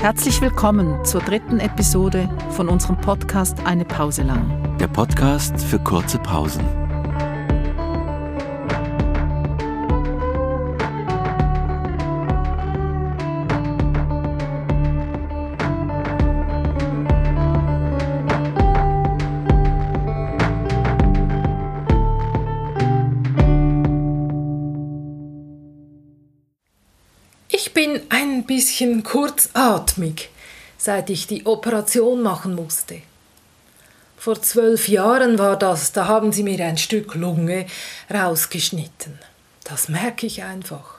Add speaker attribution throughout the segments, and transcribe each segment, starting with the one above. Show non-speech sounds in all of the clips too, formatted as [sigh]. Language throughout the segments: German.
Speaker 1: Herzlich willkommen zur dritten Episode von unserem Podcast Eine Pause lang.
Speaker 2: Der Podcast für kurze Pausen.
Speaker 3: Bisschen kurzatmig, seit ich die Operation machen musste. Vor zwölf Jahren war das, da haben sie mir ein Stück Lunge rausgeschnitten. Das merke ich einfach.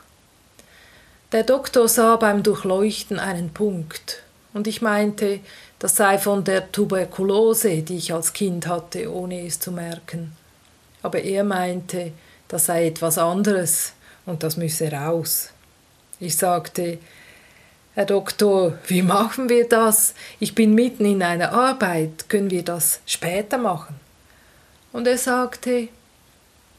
Speaker 3: Der Doktor sah beim Durchleuchten einen Punkt, und ich meinte, das sei von der Tuberkulose, die ich als Kind hatte, ohne es zu merken. Aber er meinte, das sei etwas anderes und das müsse raus. Ich sagte, Herr Doktor, wie machen wir das? Ich bin mitten in einer Arbeit, können wir das später machen? Und er sagte,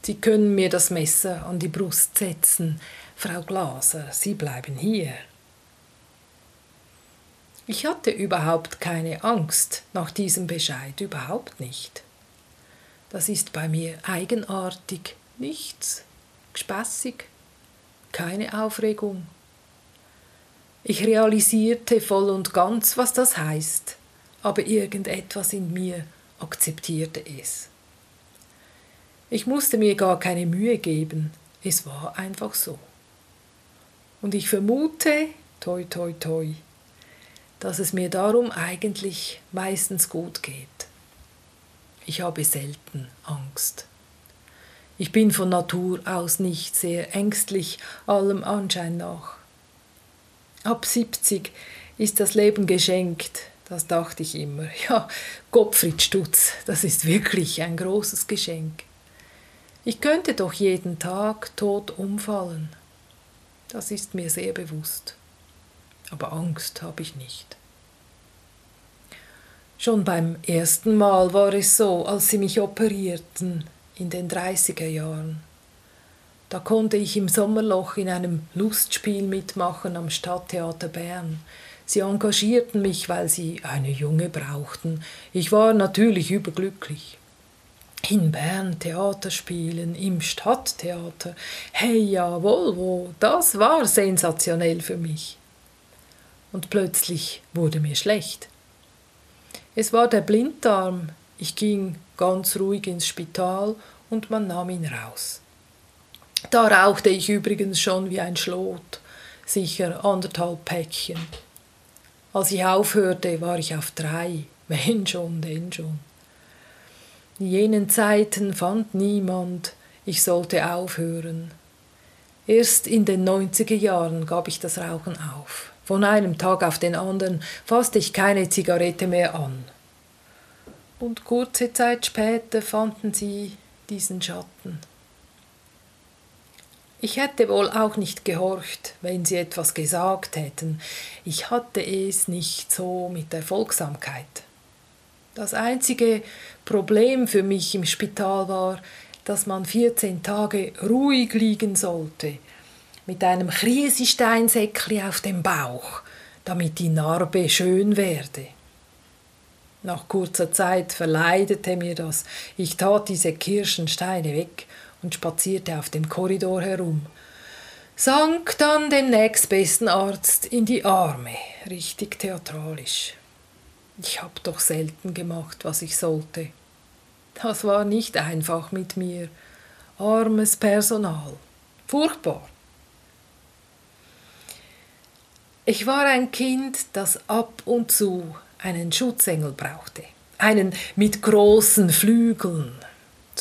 Speaker 3: Sie können mir das Messer an die Brust setzen, Frau Glaser, Sie bleiben hier. Ich hatte überhaupt keine Angst nach diesem Bescheid, überhaupt nicht. Das ist bei mir eigenartig, nichts, gespässig keine Aufregung. Ich realisierte voll und ganz, was das heißt, aber irgendetwas in mir akzeptierte es. Ich musste mir gar keine Mühe geben, es war einfach so. Und ich vermute, toi toi toi, dass es mir darum eigentlich meistens gut geht. Ich habe selten Angst. Ich bin von Natur aus nicht sehr ängstlich, allem Anschein nach. Ab 70 ist das Leben geschenkt, das dachte ich immer. [laughs] Ja, Gottfried Stutz, das ist wirklich ein großes Geschenk. Ich könnte doch jeden Tag tot umfallen. Das ist mir sehr bewusst. Aber Angst habe ich nicht. Schon beim ersten Mal war es so, als sie mich operierten, in den 30er Jahren. Da konnte ich im Sommerloch in einem Lustspiel mitmachen am Stadttheater Bern. Sie engagierten mich, weil sie eine Junge brauchten. Ich war natürlich überglücklich. In Bern Theater spielen, im Stadttheater. Hey, ja, Volvo, das war sensationell für mich. Und plötzlich wurde mir schlecht. Es war der Blinddarm. Ich ging ganz ruhig ins Spital und man nahm ihn raus. Da rauchte ich übrigens schon wie ein Schlot, sicher anderthalb Päckchen. Als ich aufhörte, war ich auf drei, [laughs] wenn schon, denn schon. In jenen Zeiten fand niemand, ich sollte aufhören. Erst in den 90er Jahren gab ich das Rauchen auf. Von einem Tag auf den anderen fasste ich keine Zigarette mehr an. Und kurze Zeit später fanden sie diesen Schatten. Ich hätte wohl auch nicht gehorcht, wenn sie etwas gesagt hätten. Ich hatte es nicht so mit der Folgsamkeit. Das einzige Problem für mich im Spital war, dass man 14 Tage ruhig liegen sollte, mit einem Kriesisteinsäckli auf dem Bauch, damit die Narbe schön werde. Nach kurzer Zeit verleidete mir das. Ich tat diese Kirschensteine weg und spazierte auf dem Korridor herum. Sank dann dem nächstbesten Arzt in die Arme, richtig theatralisch. Ich hab doch selten gemacht, was ich sollte. Das war nicht einfach mit mir. Armes Personal. Furchtbar. Ich war ein Kind, das ab und zu einen Schutzengel brauchte, einen mit großen Flügeln.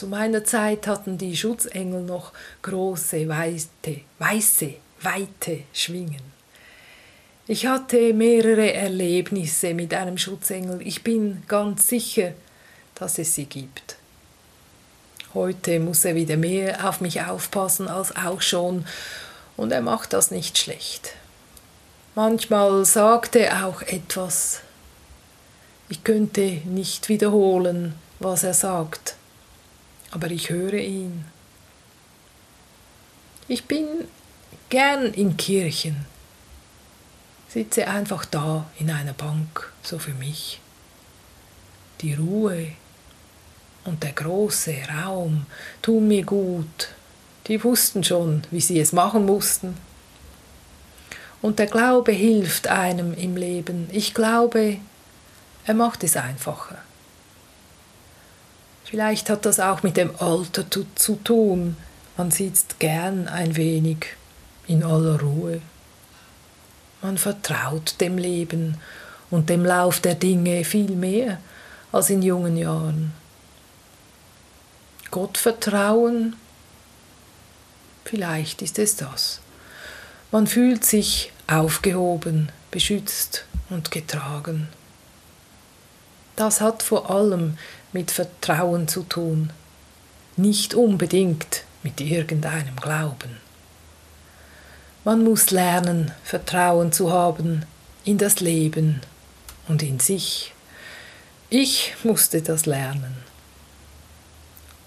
Speaker 3: Zu meiner Zeit hatten die Schutzengel noch große, weite, weiße, weite Schwingen. Ich hatte mehrere Erlebnisse mit einem Schutzengel. Ich bin ganz sicher, dass es sie gibt. Heute muss er wieder mehr auf mich aufpassen als auch schon, und er macht das nicht schlecht. Manchmal sagt er auch etwas, ich könnte nicht wiederholen, was er sagt, aber ich höre ihn. Ich bin gern in Kirchen. Sitze einfach da in einer Bank, so für mich. Die Ruhe und der große Raum tun mir gut. Die wussten schon, wie sie es machen mussten. Und der Glaube hilft einem im Leben. Ich glaube, er macht es einfacher. Vielleicht hat das auch mit dem Alter zu, zu tun. Man sitzt gern ein wenig in aller Ruhe. Man vertraut dem Leben und dem Lauf der Dinge viel mehr als in jungen Jahren. Gott vertrauen, vielleicht ist es das. Man fühlt sich aufgehoben, beschützt und getragen. Das hat vor allem mit Vertrauen zu tun, nicht unbedingt mit irgendeinem Glauben. Man muss lernen, Vertrauen zu haben in das Leben und in sich. Ich musste das lernen.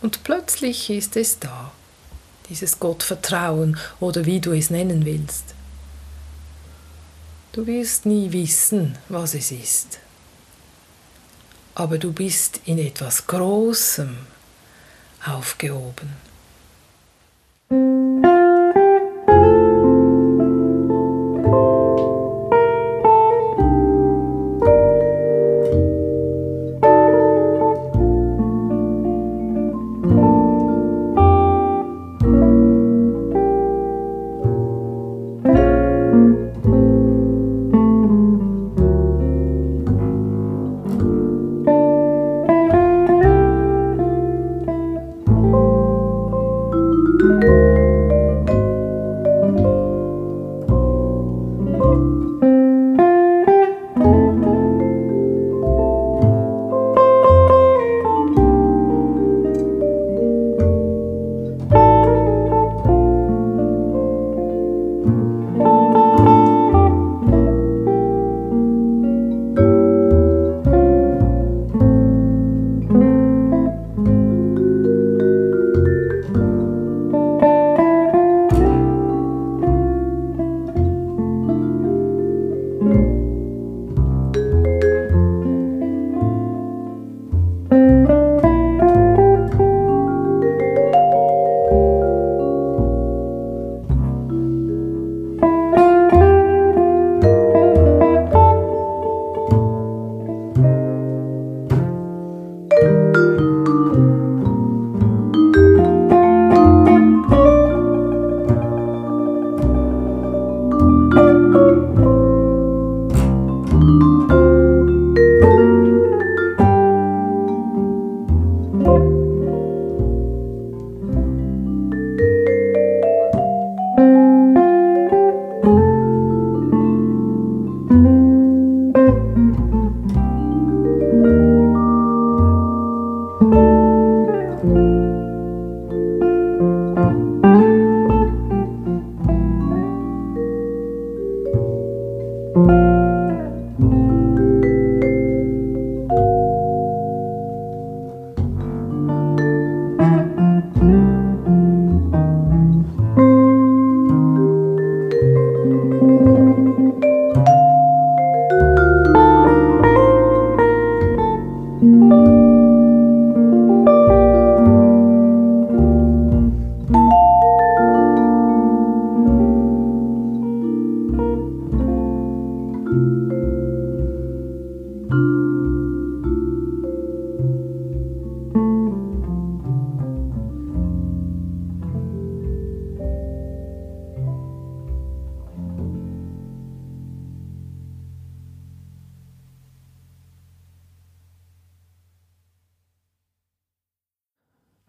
Speaker 3: Und plötzlich ist es da, dieses Gottvertrauen oder wie du es nennen willst. Du wirst nie wissen, was es ist. Aber du bist in etwas Großem aufgehoben.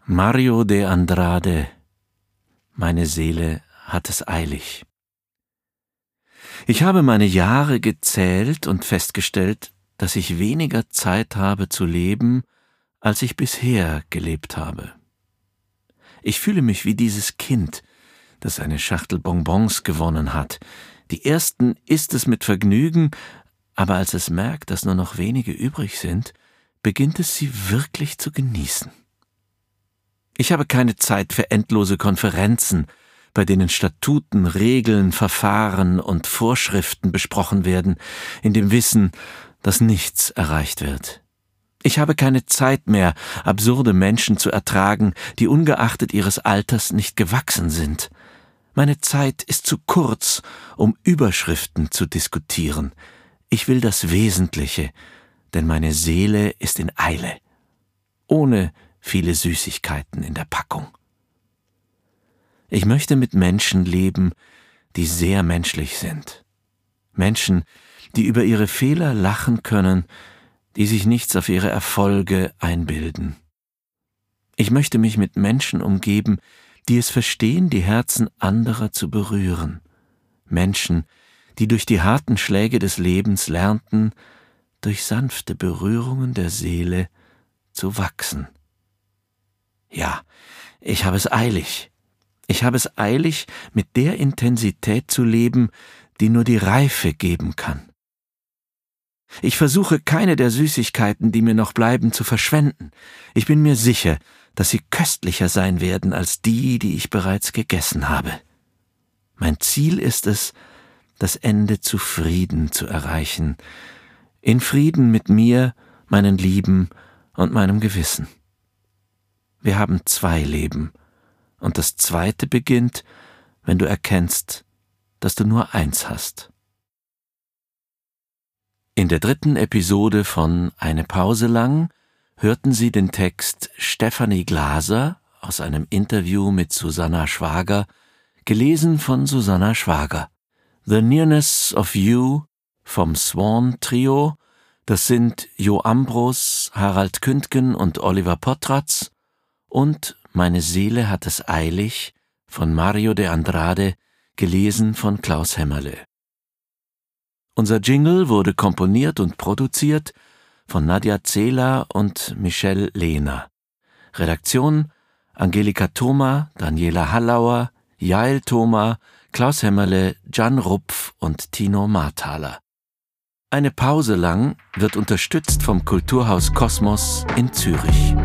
Speaker 2: Mario de Andrade Meine Seele hat es eilig. Ich habe meine Jahre gezählt und festgestellt, dass ich weniger Zeit habe zu leben, als ich bisher gelebt habe. Ich fühle mich wie dieses Kind, das eine Schachtel Bonbons gewonnen hat. Die ersten isst es mit Vergnügen, aber als es merkt, dass nur noch wenige übrig sind, beginnt es sie wirklich zu genießen. Ich habe keine Zeit für endlose Konferenzen, bei denen Statuten, Regeln, Verfahren und Vorschriften besprochen werden, in dem Wissen, dass nichts erreicht wird. Ich habe keine Zeit mehr, absurde Menschen zu ertragen, die ungeachtet ihres Alters nicht gewachsen sind. Meine Zeit ist zu kurz, um Überschriften zu diskutieren. Ich will das Wesentliche, denn meine Seele ist in Eile, ohne viele Süßigkeiten in der Packung. Ich möchte mit Menschen leben, die sehr menschlich sind. Menschen, die über ihre Fehler lachen können, die sich nichts auf ihre Erfolge einbilden. Ich möchte mich mit Menschen umgeben, die es verstehen, die Herzen anderer zu berühren. Menschen, die durch die harten Schläge des Lebens lernten, durch sanfte Berührungen der Seele zu wachsen. Ja, ich habe es eilig. Ich habe es eilig, mit der Intensität zu leben, die nur die Reife geben kann. Ich versuche keine der Süßigkeiten, die mir noch bleiben, zu verschwenden. Ich bin mir sicher, dass sie köstlicher sein werden als die, die ich bereits gegessen habe. Mein Ziel ist es, das Ende zufrieden zu erreichen, in Frieden mit mir, meinen Lieben und meinem Gewissen. Wir haben zwei Leben, und das zweite beginnt, wenn du erkennst, dass du nur eins hast. In der dritten Episode von Eine Pause lang hörten Sie den Text Stephanie Glaser aus einem Interview mit Susanna Schwager, gelesen von Susanna Schwager. The Nearness of You vom Swan Trio, das sind Jo Ambros, Harald Kündgen und Oliver Potratz und Meine Seele hat es eilig von Mario de Andrade, gelesen von Klaus Hämmerle. Unser Jingle wurde komponiert und produziert von Nadja Zehler und Michelle Lehner. Redaktion Angelika Thoma, Daniela Hallauer, Jael Thoma, Klaus Hämmerle, Jan Rupf und Tino Marthaler. Eine Pause lang wird unterstützt vom Kulturhaus Kosmos in Zürich.